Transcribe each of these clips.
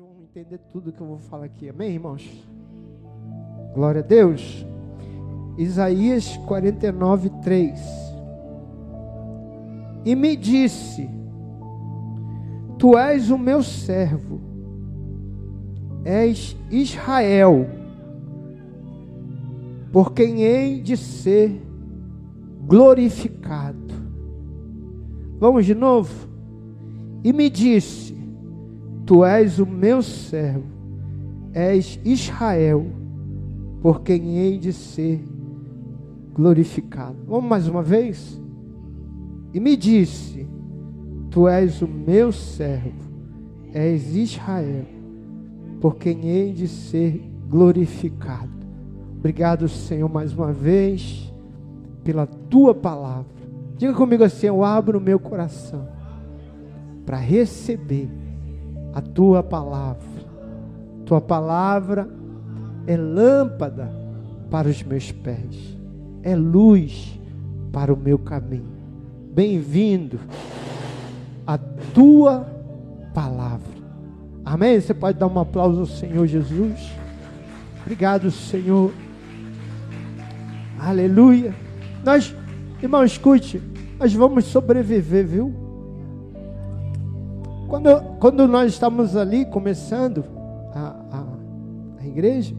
vão entender tudo que eu vou falar aqui. Amém, irmãos? Glória a Deus. Isaías 49, 3. E me disse: Tu és o meu servo, és Israel, por quem hei de ser glorificado. Vamos de novo? E me disse: Tu és o meu servo, és Israel, por quem hei de ser glorificado. Vamos mais uma vez? E me disse: Tu és o meu servo, és Israel, por quem hei de ser glorificado. Obrigado, Senhor, mais uma vez, pela tua palavra. Diga comigo assim: Eu abro o meu coração para receber a tua palavra. Tua palavra é lâmpada para os meus pés, é luz para o meu caminho. Bem-vindo à tua palavra. Amém? Você pode dar um aplauso ao Senhor Jesus. Obrigado, Senhor. Aleluia. Nós, irmão, escute, nós vamos sobreviver, viu? Quando, quando nós estamos ali começando a, a, a igreja,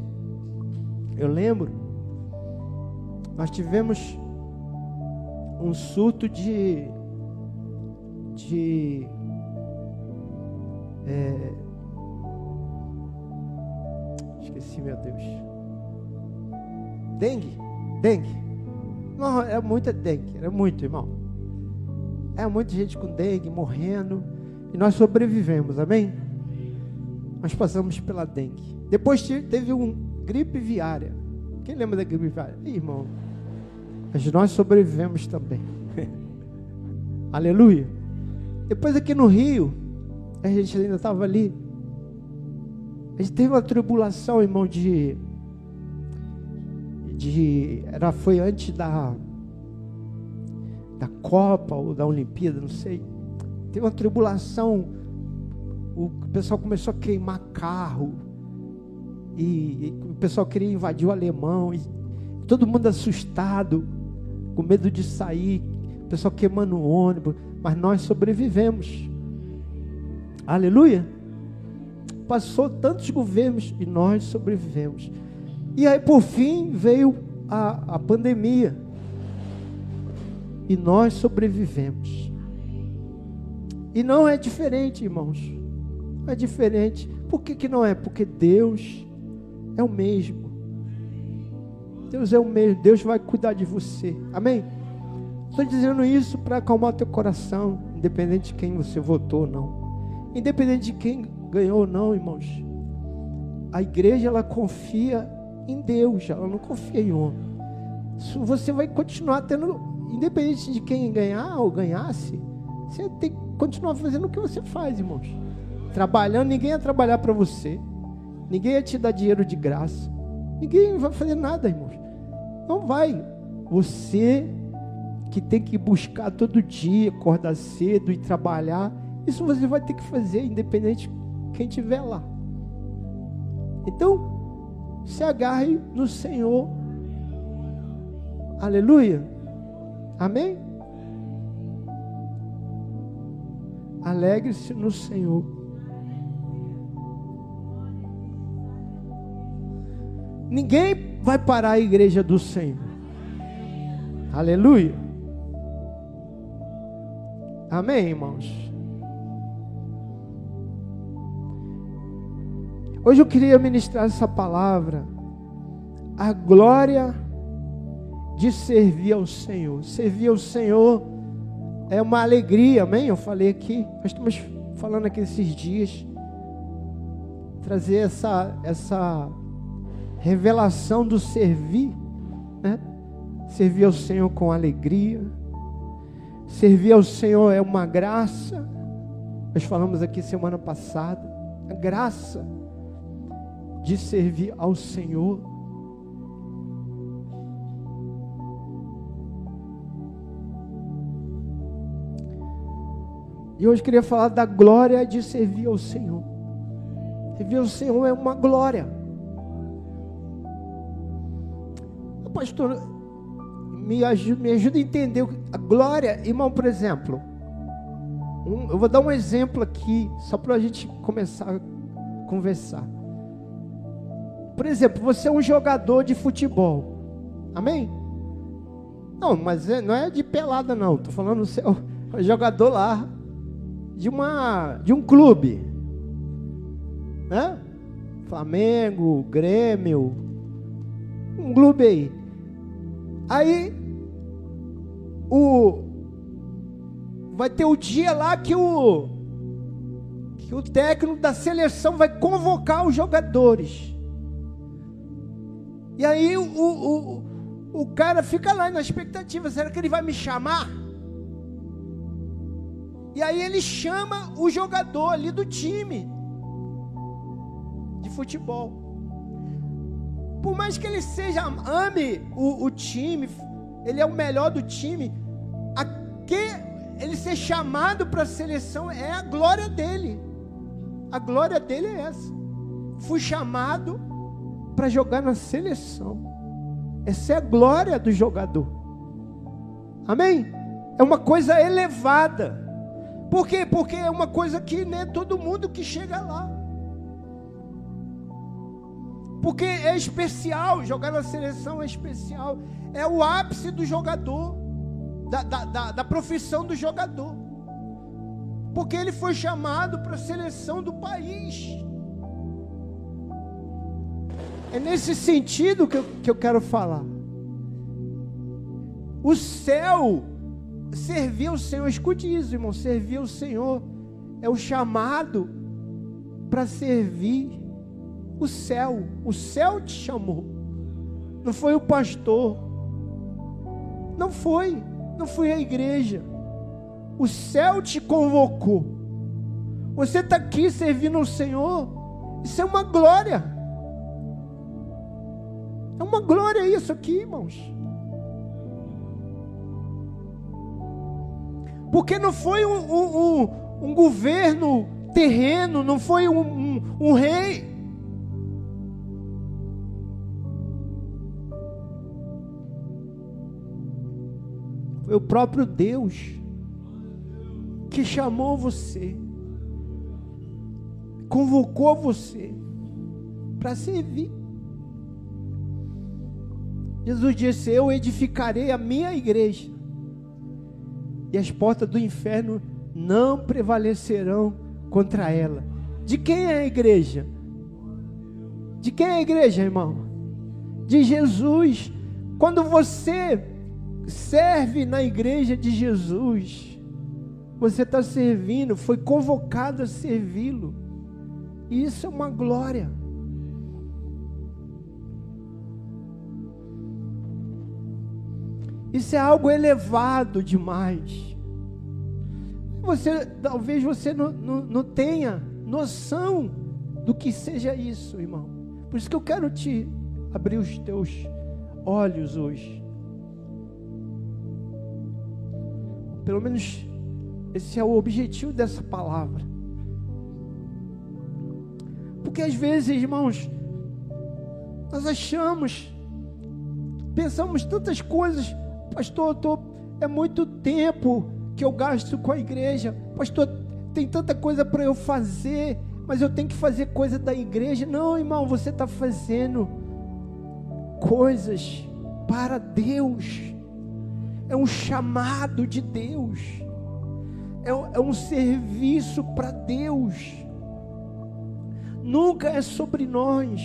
eu lembro, nós tivemos um surto de. de. É, esqueci, meu Deus. Dengue, dengue. Não, é muita dengue, é muito, irmão. É muita gente com dengue morrendo. E nós sobrevivemos, amém? Nós passamos pela dengue. Depois teve um gripe viária. Quem lembra da gripe viária? Ih, irmão. Mas nós sobrevivemos também. Aleluia. Depois aqui no Rio, a gente ainda estava ali. A gente teve uma tribulação, irmão, de. de era, foi antes da. da Copa ou da Olimpíada, não sei. Teve uma tribulação. O pessoal começou a queimar carro. E, e o pessoal queria invadir o alemão. E todo mundo assustado, com medo de sair. O pessoal queimando o ônibus. Mas nós sobrevivemos. Aleluia. Passou tantos governos e nós sobrevivemos. E aí, por fim, veio a, a pandemia. E nós sobrevivemos. E não é diferente, irmãos. Não é diferente. Por que, que não é? Porque Deus é o mesmo. Deus é o mesmo. Deus vai cuidar de você. Amém? Estou dizendo isso para acalmar teu coração, independente de quem você votou ou não. Independente de quem ganhou ou não, irmãos. A igreja ela confia em Deus, ela não confia em homem. Você vai continuar tendo, independente de quem ganhar ou ganhasse, você tem que continuar fazendo o que você faz, irmãos. Trabalhando, ninguém ia trabalhar para você. Ninguém ia te dar dinheiro de graça. Ninguém vai fazer nada, irmãos. Não vai. Você que tem que buscar todo dia, acordar cedo e trabalhar, isso você vai ter que fazer, independente de quem estiver lá. Então, se agarre no Senhor. Aleluia. Amém? Alegre-se no Senhor. Ninguém vai parar a igreja do Senhor. Aleluia. Amém, irmãos? Hoje eu queria ministrar essa palavra. A glória de servir ao Senhor. Servir ao Senhor é uma alegria, amém? Eu falei aqui, nós estamos falando aqui esses dias, trazer essa, essa revelação do servir, né? Servir ao Senhor com alegria, servir ao Senhor é uma graça, nós falamos aqui semana passada, a graça de servir ao Senhor E hoje queria falar da glória de servir ao Senhor. Servir ao Senhor é uma glória. Pastor, me ajuda, me ajuda a entender a glória, irmão, por exemplo. Um, eu vou dar um exemplo aqui, só para a gente começar a conversar. Por exemplo, você é um jogador de futebol. Amém? Não, mas é, não é de pelada, não. Estou falando você é um jogador lá de, uma, de um clube. Né? Flamengo, Grêmio. Um clube aí. Aí o vai ter o dia lá que o que o técnico da seleção vai convocar os jogadores. E aí o, o, o cara fica lá na expectativa, será que ele vai me chamar? E aí ele chama o jogador ali do time de futebol. Por mais que ele seja, ame o, o time, ele é o melhor do time, a que ele ser chamado para a seleção é a glória dele. A glória dele é essa. Fui chamado para jogar na seleção. Essa é a glória do jogador. Amém? É uma coisa elevada. Por quê? Porque é uma coisa que nem é todo mundo que chega lá. Porque é especial, jogar na seleção é especial. É o ápice do jogador da, da, da, da profissão do jogador. Porque ele foi chamado para a seleção do país. É nesse sentido que eu, que eu quero falar. O céu servir o Senhor, escute isso, irmão. Servir o Senhor é o chamado para servir o céu. O céu te chamou, não foi o pastor, não foi não foi a igreja. O céu te convocou. Você está aqui servindo o Senhor. Isso é uma glória. É uma glória isso aqui, irmãos. Porque não foi um, um, um, um governo terreno, não foi um rei Foi o próprio Deus que chamou você, convocou você para servir. Jesus disse: Eu edificarei a minha igreja, e as portas do inferno não prevalecerão contra ela. De quem é a igreja? De quem é a igreja, irmão? De Jesus. Quando você serve na igreja de Jesus. Você está servindo, foi convocado a servi-lo. Isso é uma glória. Isso é algo elevado demais. Você, talvez você não, não, não tenha noção do que seja isso, irmão. Por isso que eu quero te abrir os teus olhos hoje. Pelo menos esse é o objetivo dessa palavra. Porque às vezes, irmãos, nós achamos, pensamos tantas coisas, pastor, tô, é muito tempo que eu gasto com a igreja, pastor, tem tanta coisa para eu fazer, mas eu tenho que fazer coisa da igreja. Não, irmão, você está fazendo coisas para Deus. É um chamado de Deus, é, é um serviço para Deus, nunca é sobre nós.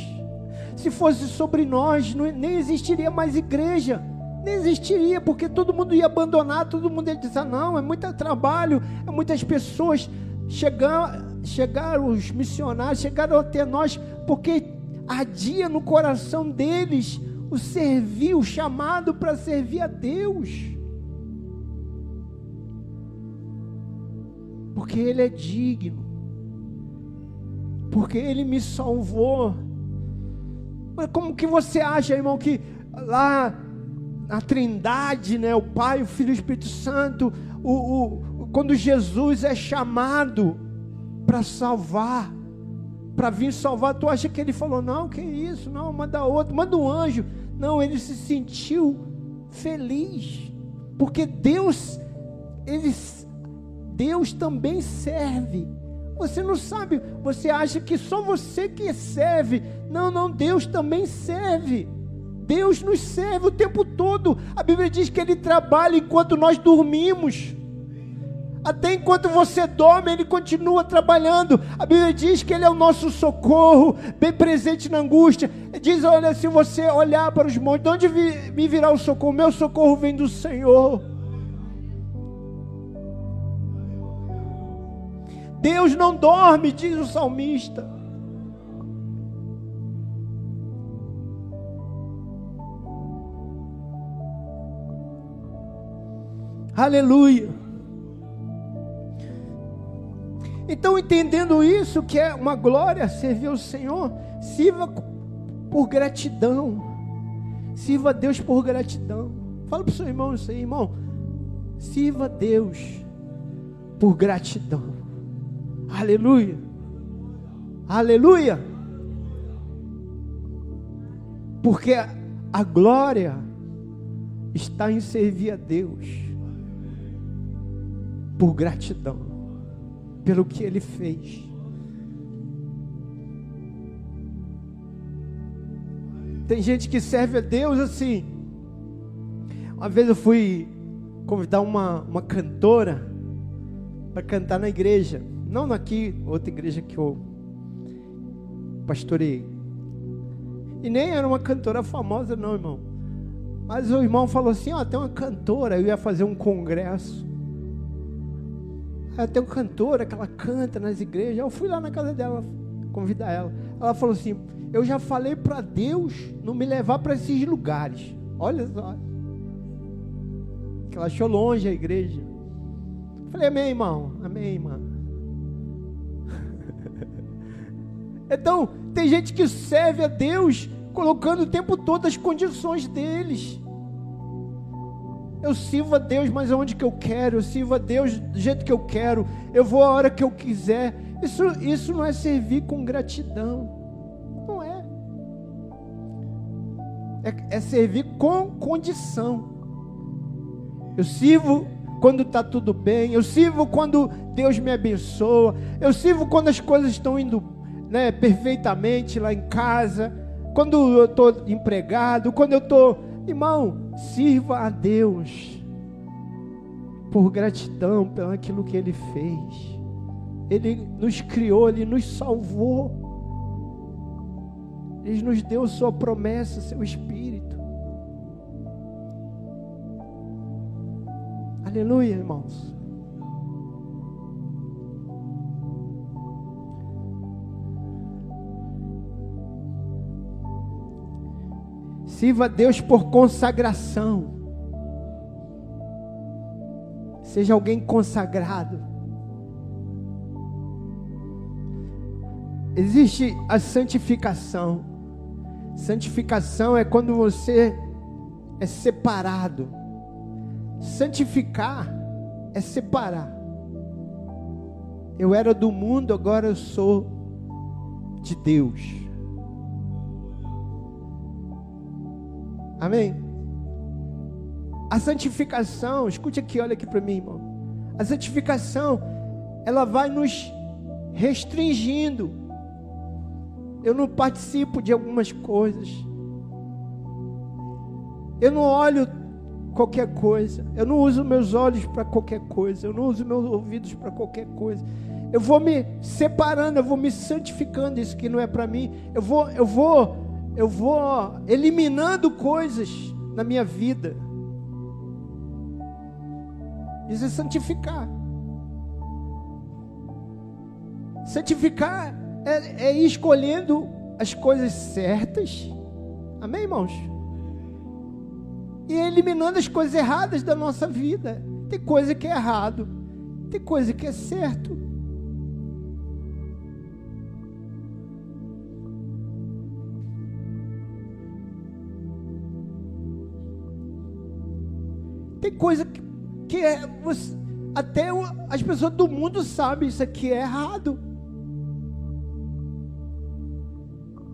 Se fosse sobre nós, nem existiria mais igreja, nem existiria, porque todo mundo ia abandonar, todo mundo ia dizer: não, é muito trabalho, é muitas pessoas. Chegar, chegaram os missionários, chegaram até nós, porque ardia no coração deles o servir, o chamado para servir a Deus. porque Ele é digno, porque Ele me salvou. Mas como que você acha, irmão, que lá na Trindade, né, o Pai, o Filho e o Espírito Santo, o, o, quando Jesus é chamado para salvar, para vir salvar. Tu acha que ele falou, não, que isso, não, manda outro, manda um anjo. Não, ele se sentiu feliz, porque Deus, ele, Deus também serve. Você não sabe, você acha que só você que serve. Não, não, Deus também serve. Deus nos serve o tempo todo. A Bíblia diz que Ele trabalha enquanto nós dormimos. Até enquanto você dorme, Ele continua trabalhando. A Bíblia diz que Ele é o nosso socorro, bem presente na angústia. Diz: olha, se você olhar para os montes, de onde me virá o socorro? Meu socorro vem do Senhor. Deus não dorme, diz o salmista. Aleluia. Então, entendendo isso, que é uma glória servir ao Senhor, sirva por gratidão. Sirva a Deus por gratidão. Fala para o seu irmão isso aí, irmão. Sirva a Deus por gratidão. Aleluia. Aleluia. Porque a glória está em servir a Deus por gratidão pelo que ele fez. Tem gente que serve a Deus assim. Uma vez eu fui convidar uma, uma cantora para cantar na igreja. Não aqui, outra igreja que eu pastorei. E nem era uma cantora famosa, não, irmão. Mas o irmão falou assim: Ó, oh, tem uma cantora, eu ia fazer um congresso. Ela tem uma cantora que ela canta nas igrejas. Eu fui lá na casa dela convidar ela. Ela falou assim: Eu já falei para Deus não me levar para esses lugares. Olha só. Que ela achou longe a igreja. Eu falei, amém, irmão. Amém, irmão. então, tem gente que serve a Deus colocando o tempo todo as condições deles. Eu sirvo a Deus, mas aonde que eu quero, eu sirvo a Deus do jeito que eu quero, eu vou a hora que eu quiser. Isso, isso não é servir com gratidão. Não é. É, é servir com condição. Eu sirvo quando está tudo bem, eu sirvo quando Deus me abençoa, eu sirvo quando as coisas estão indo né, perfeitamente lá em casa, quando eu estou empregado, quando eu estou Irmão, sirva a Deus por gratidão pelo aquilo que Ele fez. Ele nos criou, Ele nos salvou. Ele nos deu Sua promessa, Seu Espírito. Aleluia, irmãos. Sirva Deus por consagração. Seja alguém consagrado. Existe a santificação. Santificação é quando você é separado. Santificar é separar. Eu era do mundo, agora eu sou de Deus. Amém? A santificação, escute aqui, olha aqui para mim, irmão. A santificação, ela vai nos restringindo. Eu não participo de algumas coisas. Eu não olho qualquer coisa. Eu não uso meus olhos para qualquer coisa. Eu não uso meus ouvidos para qualquer coisa. Eu vou me separando, eu vou me santificando. Isso que não é para mim. Eu vou, eu vou eu vou eliminando coisas na minha vida. Isso é santificar. Santificar é, é escolhendo as coisas certas. Amém, irmãos? E eliminando as coisas erradas da nossa vida. Tem coisa que é errado, tem coisa que é certo. Tem coisa que, que é, até as pessoas do mundo sabem isso aqui é errado.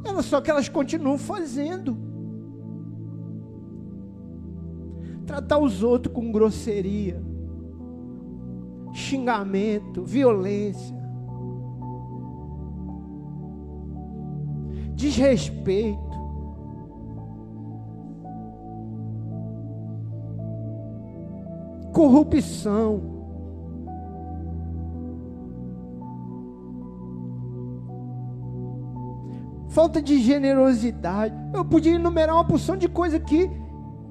Ela, só que elas continuam fazendo. Tratar os outros com grosseria, xingamento, violência, desrespeito. Corrupção. falta de generosidade. Eu podia enumerar uma porção de coisa que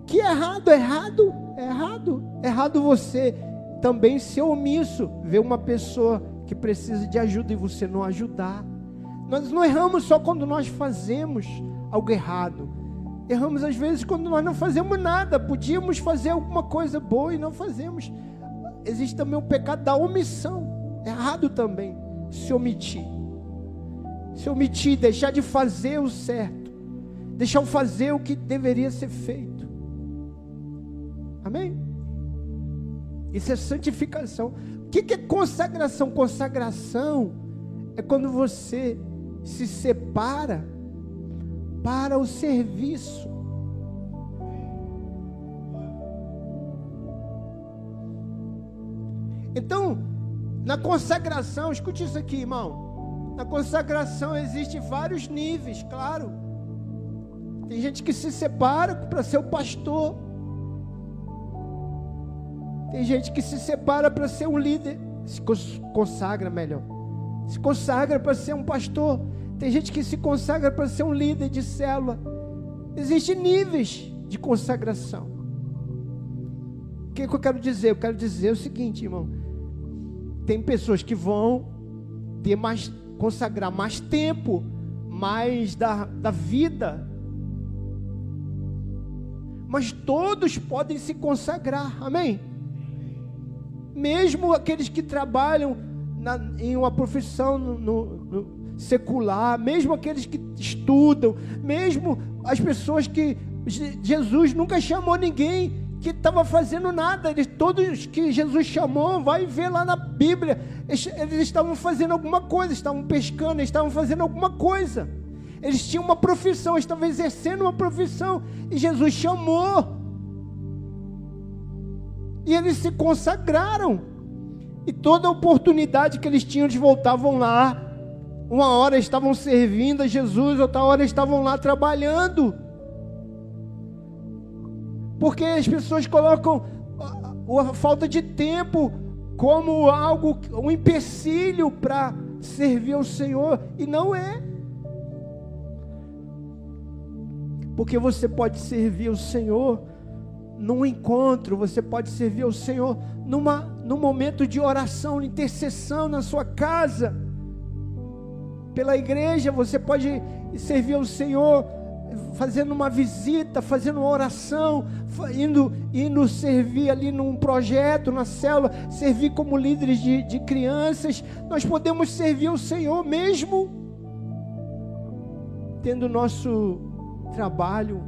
que é errado, errado, errado. Errado você também ser omisso, ver uma pessoa que precisa de ajuda e você não ajudar. Nós não erramos só quando nós fazemos algo errado. Erramos às vezes quando nós não fazemos nada. Podíamos fazer alguma coisa boa e não fazemos. Existe também o pecado da omissão. É errado também se omitir se omitir, deixar de fazer o certo, deixar de fazer o que deveria ser feito. Amém? Isso é santificação. O que é consagração? Consagração é quando você se separa para o serviço. Então, na consagração, escute isso aqui, irmão. Na consagração existem vários níveis, claro. Tem gente que se separa para ser o pastor. Tem gente que se separa para ser um líder, se consagra melhor. Se consagra para ser um pastor. Tem gente que se consagra para ser um líder de célula. Existem níveis de consagração. O que, que eu quero dizer? Eu quero dizer o seguinte, irmão. Tem pessoas que vão ter mais consagrar mais tempo, mais da, da vida. Mas todos podem se consagrar, amém? Mesmo aqueles que trabalham na, em uma profissão no, no secular, mesmo aqueles que estudam, mesmo as pessoas que Jesus nunca chamou ninguém que estava fazendo nada. Eles, todos que Jesus chamou, vai ver lá na Bíblia. Eles, eles estavam fazendo alguma coisa, estavam pescando, estavam fazendo alguma coisa. Eles tinham uma profissão, estavam exercendo uma profissão. E Jesus chamou. E eles se consagraram. E toda oportunidade que eles tinham, eles voltavam lá. Uma hora estavam servindo a Jesus, outra hora estavam lá trabalhando. Porque as pessoas colocam a falta de tempo como algo, um empecilho para servir ao Senhor, e não é. Porque você pode servir ao Senhor num encontro, você pode servir ao Senhor numa, num momento de oração, intercessão na sua casa, pela igreja, você pode servir ao Senhor fazendo uma visita, fazendo uma oração, indo, indo servir ali num projeto, na célula, servir como líderes de, de crianças. Nós podemos servir o Senhor mesmo tendo nosso trabalho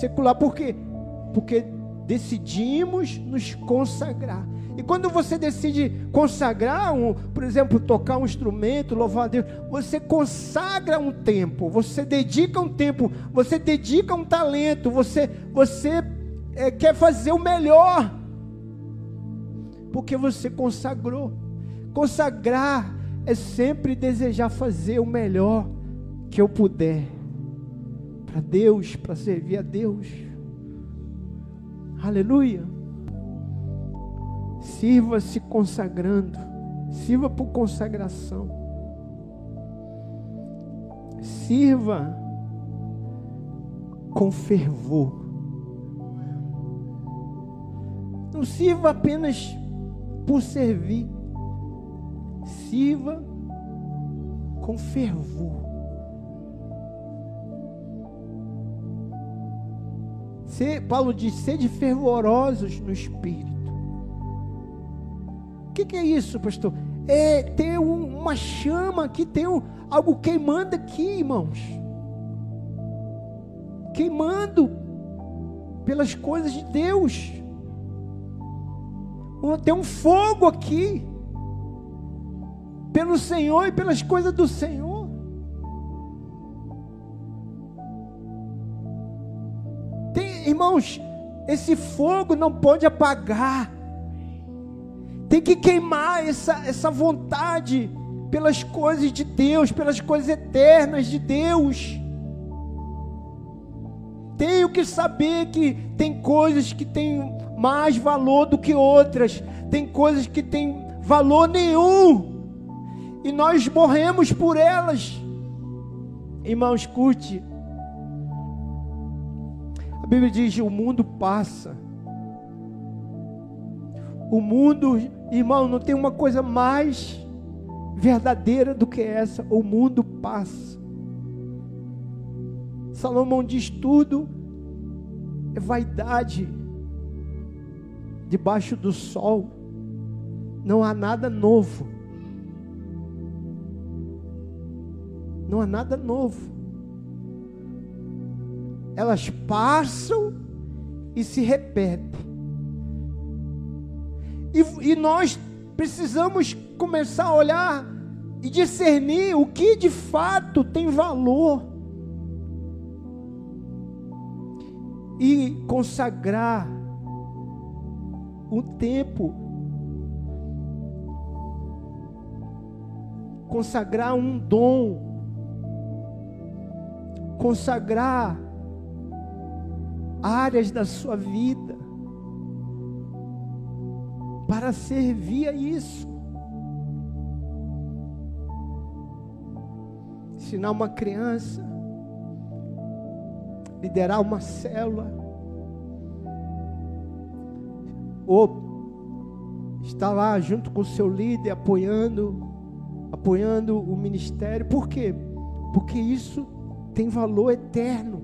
secular. Por quê? Porque decidimos nos consagrar. E quando você decide consagrar, um, por exemplo, tocar um instrumento, louvar a Deus, você consagra um tempo, você dedica um tempo, você dedica um talento, você, você é, quer fazer o melhor, porque você consagrou. Consagrar é sempre desejar fazer o melhor que eu puder para Deus, para servir a Deus. Aleluia. Sirva se consagrando. Sirva por consagração. Sirva com fervor. Não sirva apenas por servir. Sirva com fervor. Paulo diz: sede fervorosos no espírito. O que, que, é isso, pastor? É ter um, uma chama aqui, ter um, algo queimando aqui, irmãos. Queimando pelas coisas de Deus. Tem um fogo aqui. Pelo Senhor e pelas coisas do Senhor. irmãos, esse fogo não pode apagar. Tem que queimar essa, essa vontade pelas coisas de Deus, pelas coisas eternas de Deus. Tenho que saber que tem coisas que têm mais valor do que outras, tem coisas que têm valor nenhum, e nós morremos por elas. Irmão, escute. A Bíblia diz: o mundo passa. O mundo, irmão, não tem uma coisa mais verdadeira do que essa. O mundo passa. Salomão diz tudo é vaidade. Debaixo do sol não há nada novo. Não há nada novo. Elas passam e se repetem. E, e nós precisamos começar a olhar e discernir o que de fato tem valor. E consagrar o tempo. Consagrar um dom, consagrar áreas da sua vida para servir a isso. Ensinar uma criança, liderar uma célula, ou estar lá junto com o seu líder apoiando apoiando o ministério. Por quê? Porque isso tem valor eterno.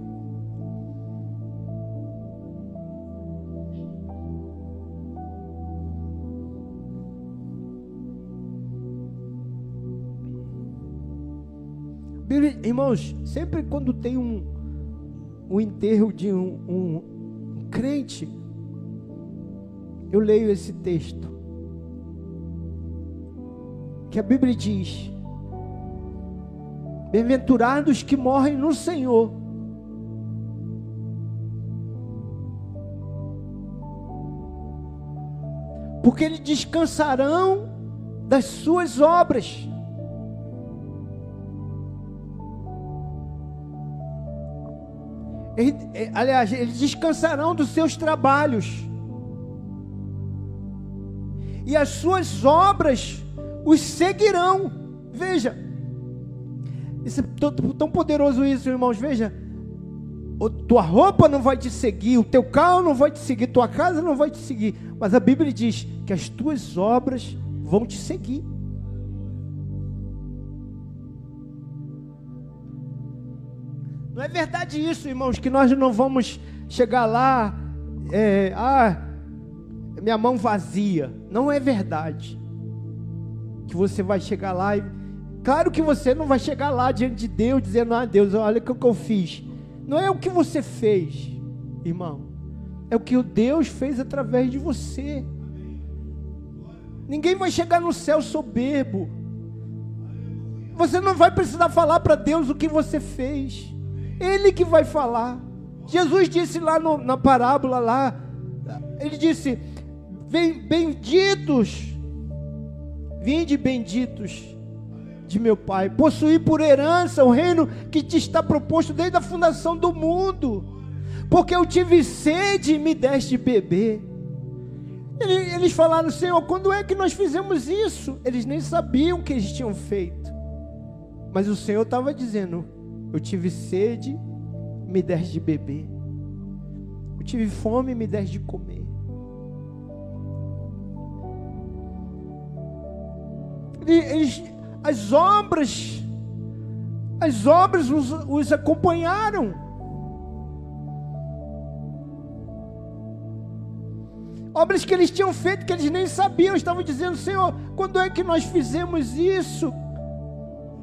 Irmãos, sempre quando tem um, um enterro de um, um, um crente, eu leio esse texto que a Bíblia diz: Bem-aventurados que morrem no Senhor. Porque eles descansarão das suas obras. Aliás, eles descansarão dos seus trabalhos. E as suas obras os seguirão. Veja, isso é tão poderoso isso, irmãos. Veja, tua roupa não vai te seguir, o teu carro não vai te seguir, tua casa não vai te seguir, mas a Bíblia diz que as tuas obras vão te seguir. Não é verdade isso, irmãos, que nós não vamos chegar lá, é, ah, minha mão vazia. Não é verdade que você vai chegar lá e. Claro que você não vai chegar lá diante de Deus dizendo, ah, Deus, olha o que eu fiz. Não é o que você fez, irmão. É o que o Deus fez através de você. Ninguém vai chegar no céu soberbo. Você não vai precisar falar para Deus o que você fez. Ele que vai falar. Jesus disse lá no, na parábola lá, ele disse: Benditos Vinde benditos de meu Pai, possuir por herança o reino que te está proposto desde a fundação do mundo, porque eu tive sede e me deste beber. Eles falaram, Senhor, quando é que nós fizemos isso? Eles nem sabiam o que eles tinham feito, mas o Senhor estava dizendo: Eu tive sede, me deste de beber, eu tive fome, me deste de comer. eles, as obras, as obras os, os acompanharam. Obras que eles tinham feito, que eles nem sabiam, estavam dizendo, Senhor, quando é que nós fizemos isso?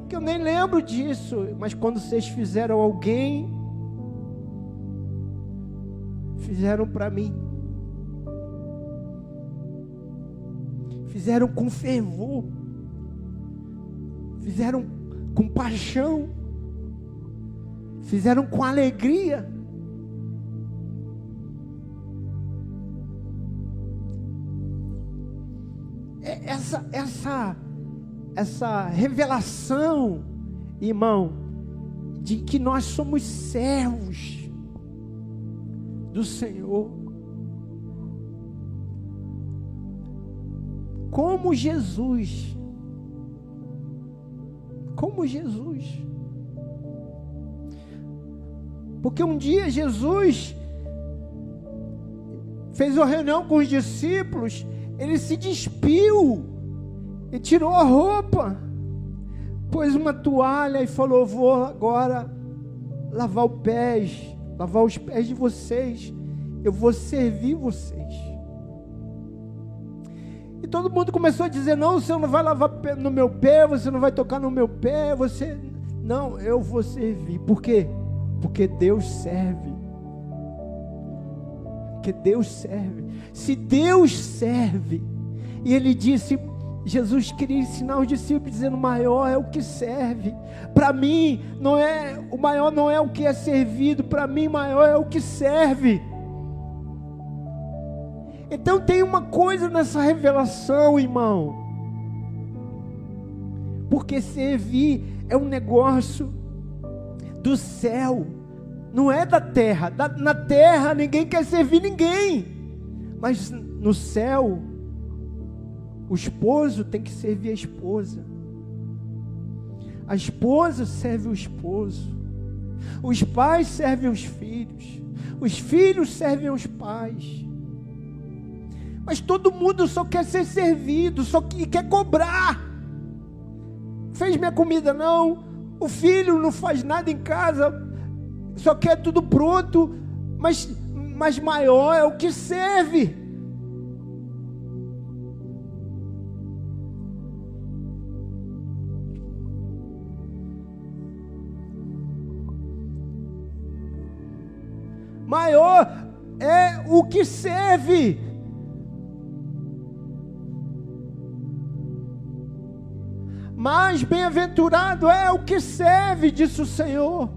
que eu nem lembro disso, mas quando vocês fizeram alguém, fizeram para mim. Fizeram com fervor, fizeram com paixão, fizeram com alegria. É, essa, essa essa revelação, irmão, de que nós somos servos do Senhor. Como Jesus. Como Jesus. Porque um dia Jesus fez uma reunião com os discípulos, ele se despiu e tirou a roupa, pôs uma toalha e falou: Vou agora lavar os pés, lavar os pés de vocês, eu vou servir vocês. E todo mundo começou a dizer: Não, você não vai lavar no meu pé, você não vai tocar no meu pé, você. Não, eu vou servir. Por quê? Porque Deus serve. Porque Deus serve. Se Deus serve, e Ele disse, Jesus queria ensinar os discípulos dizendo: maior é o que serve. Para mim, não é o maior não é o que é servido, para mim maior é o que serve. Então tem uma coisa nessa revelação, irmão. Porque servir é um negócio do céu, não é da terra. Da, na terra ninguém quer servir ninguém, mas no céu, o esposo tem que servir a esposa, a esposa serve o esposo, os pais servem os filhos, os filhos servem os pais. Mas todo mundo só quer ser servido, só que quer cobrar. Fez minha comida não, o filho não faz nada em casa, só quer tudo pronto, mas, mas maior é o que serve. Maior é o que serve. Mais bem-aventurado é o que serve, disse o Senhor.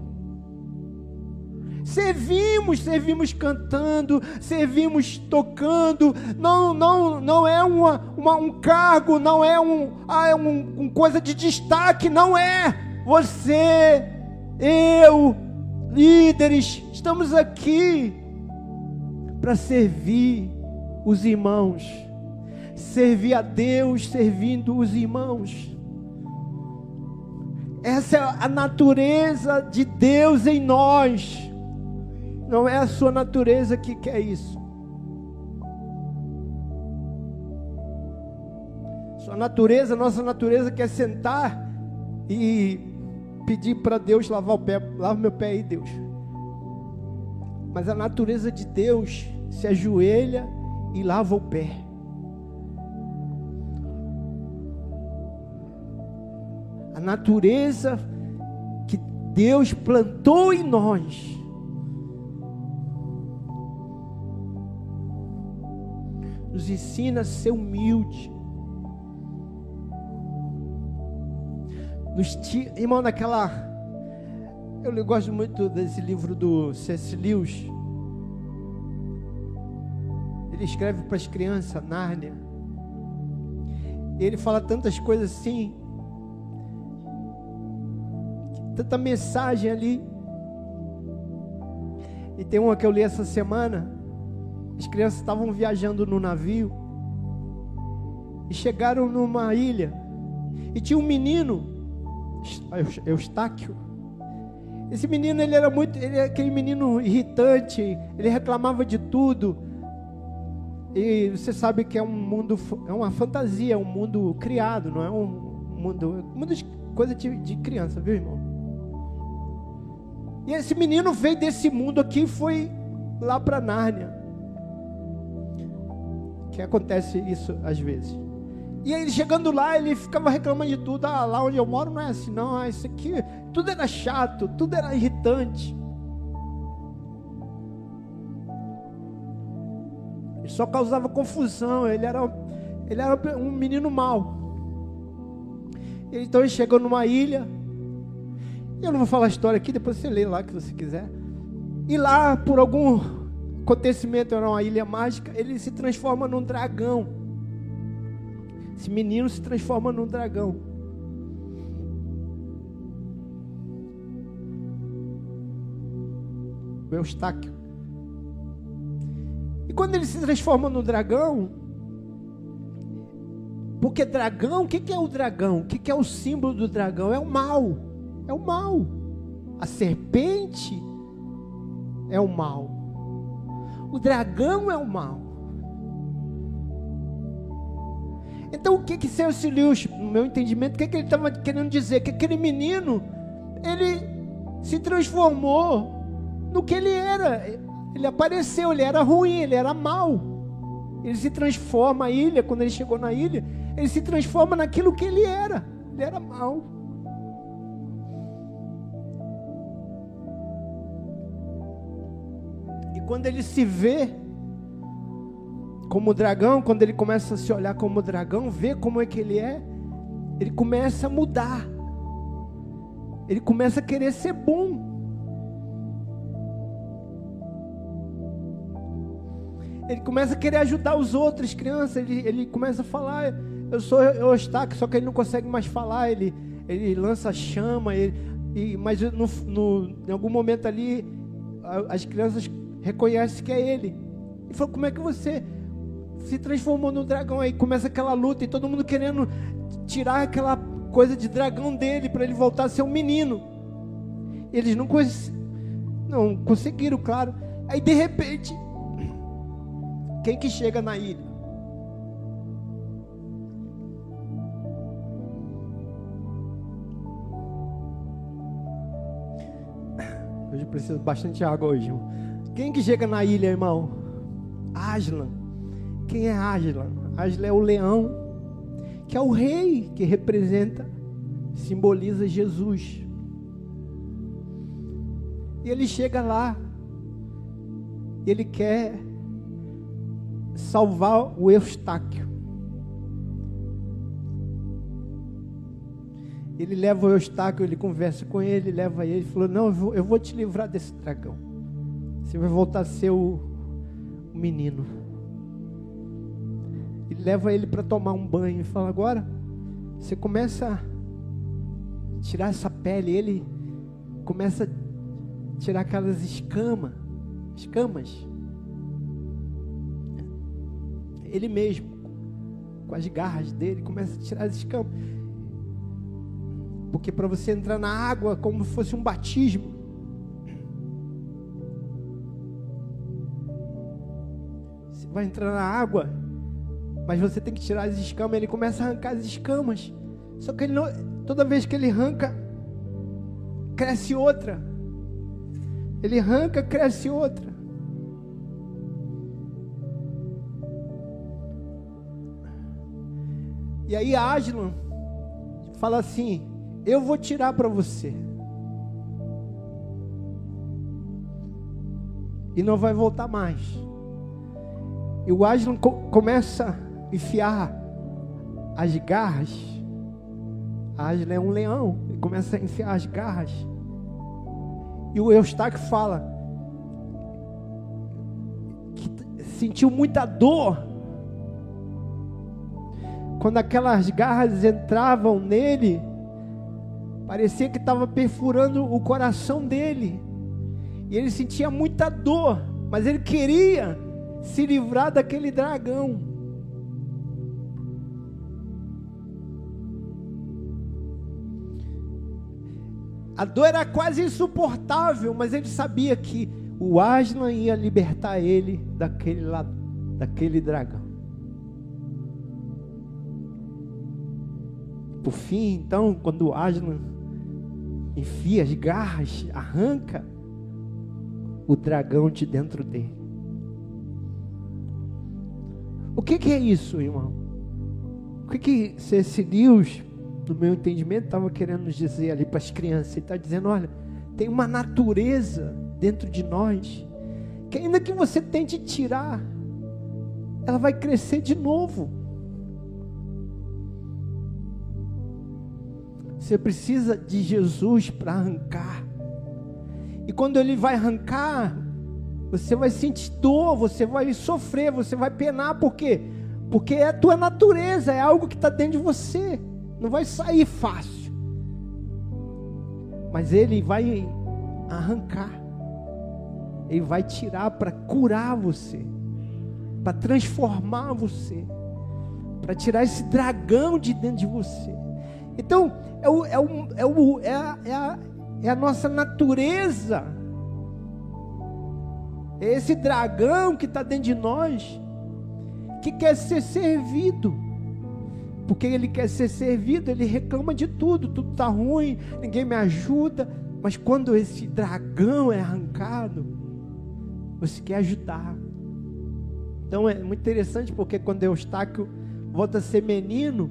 Servimos, servimos cantando, servimos tocando. Não, não, não é uma, uma um cargo, não é um, ah, é um, um coisa de destaque, não é. Você, eu, líderes, estamos aqui para servir os irmãos, servir a Deus servindo os irmãos. Essa é a natureza de Deus em nós. Não é a sua natureza que quer isso. Sua natureza, nossa natureza quer sentar e pedir para Deus lavar o pé, lava meu pé aí, Deus. Mas a natureza de Deus se ajoelha e lava o pé. a natureza que Deus plantou em nós. Nos ensina a ser humilde. Nos tira, irmão, naquela. Eu gosto muito desse livro do C.S. Lewis. Ele escreve para as crianças, Nárnia. Ele fala tantas coisas assim tanta mensagem ali. E tem uma que eu li essa semana. As crianças estavam viajando no navio e chegaram numa ilha. E tinha um menino, Eustáquio. Esse menino, ele era muito, ele era aquele menino irritante, ele reclamava de tudo. E você sabe que é um mundo, é uma fantasia, é um mundo criado, não é um mundo, um mundo de coisa de, de criança, viu, irmão? E esse menino veio desse mundo aqui e foi lá para Nárnia. Que acontece isso às vezes. E ele chegando lá, ele ficava reclamando de tudo. Ah, lá onde eu moro não é assim, não. Ah, isso aqui, tudo era chato, tudo era irritante. Ele só causava confusão. Ele era, ele era um menino mau. Então ele chegou numa ilha eu não vou falar a história aqui, depois você lê lá que você quiser. E lá, por algum acontecimento, era uma ilha mágica, ele se transforma num dragão. Esse menino se transforma num dragão. O Eustáquio. E quando ele se transforma no dragão, porque dragão, o que é o dragão? O que é o símbolo do dragão? É o mal. É o mal. A serpente é o mal. O dragão é o mal. Então o que que C.S. Lewis, no meu entendimento, o que que ele estava querendo dizer? Que aquele menino, ele se transformou no que ele era. Ele apareceu, ele era ruim, ele era mal. Ele se transforma a ilha, quando ele chegou na ilha, ele se transforma naquilo que ele era. Ele era mal. E quando ele se vê como dragão, quando ele começa a se olhar como dragão, ver como é que ele é, ele começa a mudar. Ele começa a querer ser bom. Ele começa a querer ajudar os outros, crianças. Ele, ele começa a falar: Eu sou Eustáquio, só que ele não consegue mais falar. Ele, ele lança chama, ele, e, mas no, no, em algum momento ali, as crianças reconhecem que é ele. E falou: Como é que você se transformou no dragão? Aí começa aquela luta e todo mundo querendo tirar aquela coisa de dragão dele para ele voltar a ser um menino. Eles não, não conseguiram, claro. Aí de repente quem que chega na ilha? Hoje preciso bastante água hoje. Irmão. Quem que chega na ilha, irmão? Aslan. Quem é Aslan? Aslan é o leão, que é o rei que representa, simboliza Jesus. E ele chega lá, ele quer salvar o Eustáquio. Ele leva o Eustáquio, ele conversa com ele, leva ele, falou: Não, eu vou, eu vou te livrar desse dragão. Você vai voltar a ser o, o menino. E leva ele para tomar um banho e fala: Agora, você começa a tirar essa pele. Ele começa a tirar aquelas escamas, escamas ele mesmo, com as garras dele, começa a tirar as escamas. Porque para você entrar na água como se fosse um batismo, você vai entrar na água, mas você tem que tirar as escamas. Ele começa a arrancar as escamas. Só que ele não, toda vez que ele arranca, cresce outra. Ele arranca, cresce outra. E aí Aslan fala assim: Eu vou tirar para você. E não vai voltar mais. E o Aslan co começa enfiar as garras. Aslan é um leão. Ele começa a enfiar as garras. E o Eustáquio fala que sentiu muita dor quando aquelas garras entravam nele, parecia que estava perfurando o coração dele. E ele sentia muita dor, mas ele queria se livrar daquele dragão. A dor era quase insuportável, mas ele sabia que o Aslan ia libertar ele daquele, daquele dragão. Por fim, então, quando Aslan enfia as garras, arranca o dragão de dentro dele. O que, que é isso, irmão? O que, que C.S. Lewis, no meu entendimento, estava querendo nos dizer ali para as crianças? Ele está dizendo: olha, tem uma natureza dentro de nós que, ainda que você tente tirar, ela vai crescer de novo. Você precisa de Jesus para arrancar. E quando ele vai arrancar, você vai sentir dor, você vai sofrer, você vai penar, por quê? Porque é a tua natureza, é algo que está dentro de você. Não vai sair fácil. Mas Ele vai arrancar. Ele vai tirar para curar você. Para transformar você. Para tirar esse dragão de dentro de você. Então, é, o, é, o, é, o, é, a, é, a, é a nossa natureza. É esse dragão que está dentro de nós que quer ser servido. Porque ele quer ser servido, ele reclama de tudo, tudo está ruim, ninguém me ajuda. Mas quando esse dragão é arrancado, você quer ajudar. Então é muito interessante porque quando Eustáquio volta a ser menino,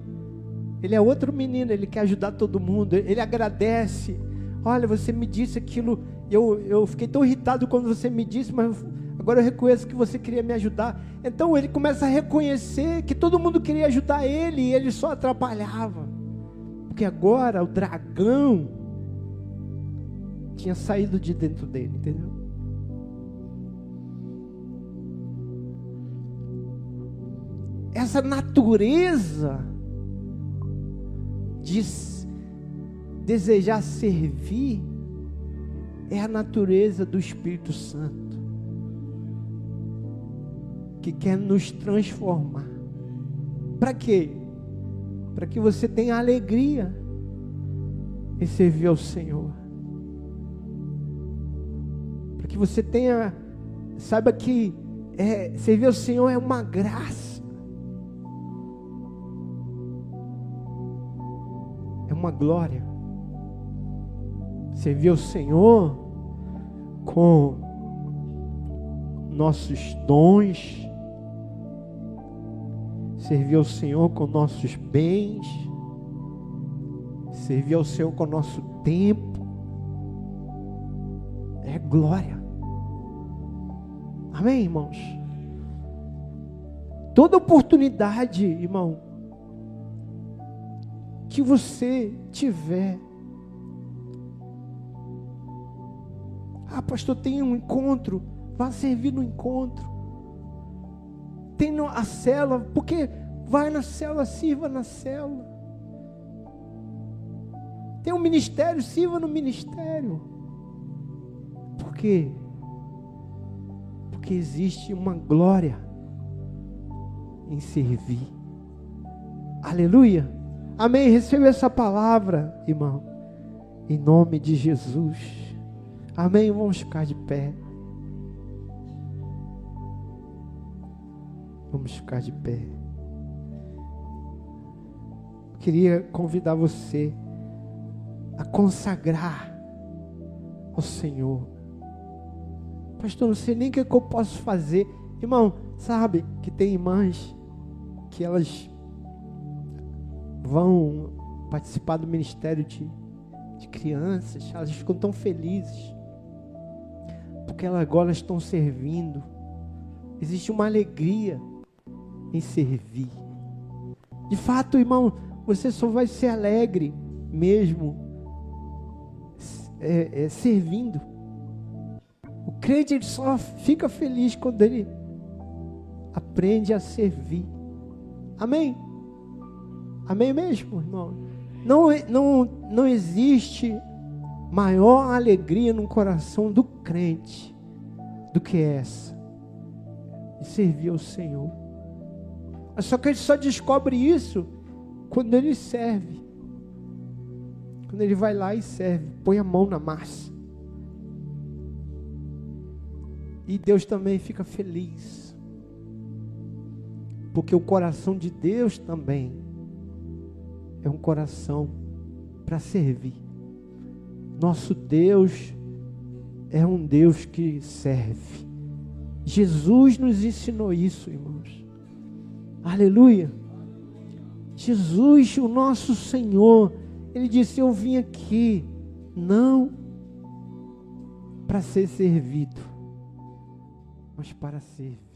ele é outro menino, ele quer ajudar todo mundo, ele agradece. Olha, você me disse aquilo, eu, eu fiquei tão irritado quando você me disse, mas agora eu reconheço que você queria me ajudar. Então ele começa a reconhecer que todo mundo queria ajudar ele e ele só atrapalhava. Porque agora o dragão tinha saído de dentro dele, entendeu? Essa natureza de desejar servir é a natureza do Espírito Santo que quer nos transformar. Para quê? Para que você tenha alegria em servir ao Senhor. Para que você tenha, saiba que é, servir ao Senhor é uma graça. É uma glória. Servir ao Senhor com nossos dons, servir ao Senhor com nossos bens, servir ao Senhor com nosso tempo, é glória. Amém, irmãos? Toda oportunidade, irmão, que você tiver. Ah, pastor, tem um encontro. Vá servir no encontro tem a célula, porque vai na célula, sirva na célula. Tem um ministério, sirva no ministério. Por quê? Porque existe uma glória em servir. Aleluia. Amém. Receba essa palavra, irmão. Em nome de Jesus. Amém. Vamos ficar de pé. Vamos ficar de pé. Queria convidar você a consagrar ao Senhor. Pastor, não sei nem o que, é que eu posso fazer. Irmão, sabe que tem irmãs que elas vão participar do ministério de, de crianças, elas ficam tão felizes, porque elas agora estão servindo. Existe uma alegria em servir. De fato, irmão, você só vai ser alegre mesmo é, é, servindo. O crente ele só fica feliz quando ele aprende a servir. Amém? Amém mesmo, irmão? Não, não, não existe maior alegria no coração do crente do que essa de servir ao Senhor. Só que ele só descobre isso quando ele serve. Quando ele vai lá e serve, põe a mão na massa. E Deus também fica feliz. Porque o coração de Deus também é um coração para servir. Nosso Deus é um Deus que serve. Jesus nos ensinou isso, irmãos. Aleluia. Jesus, o nosso Senhor, ele disse: Eu vim aqui não para ser servido, mas para servir.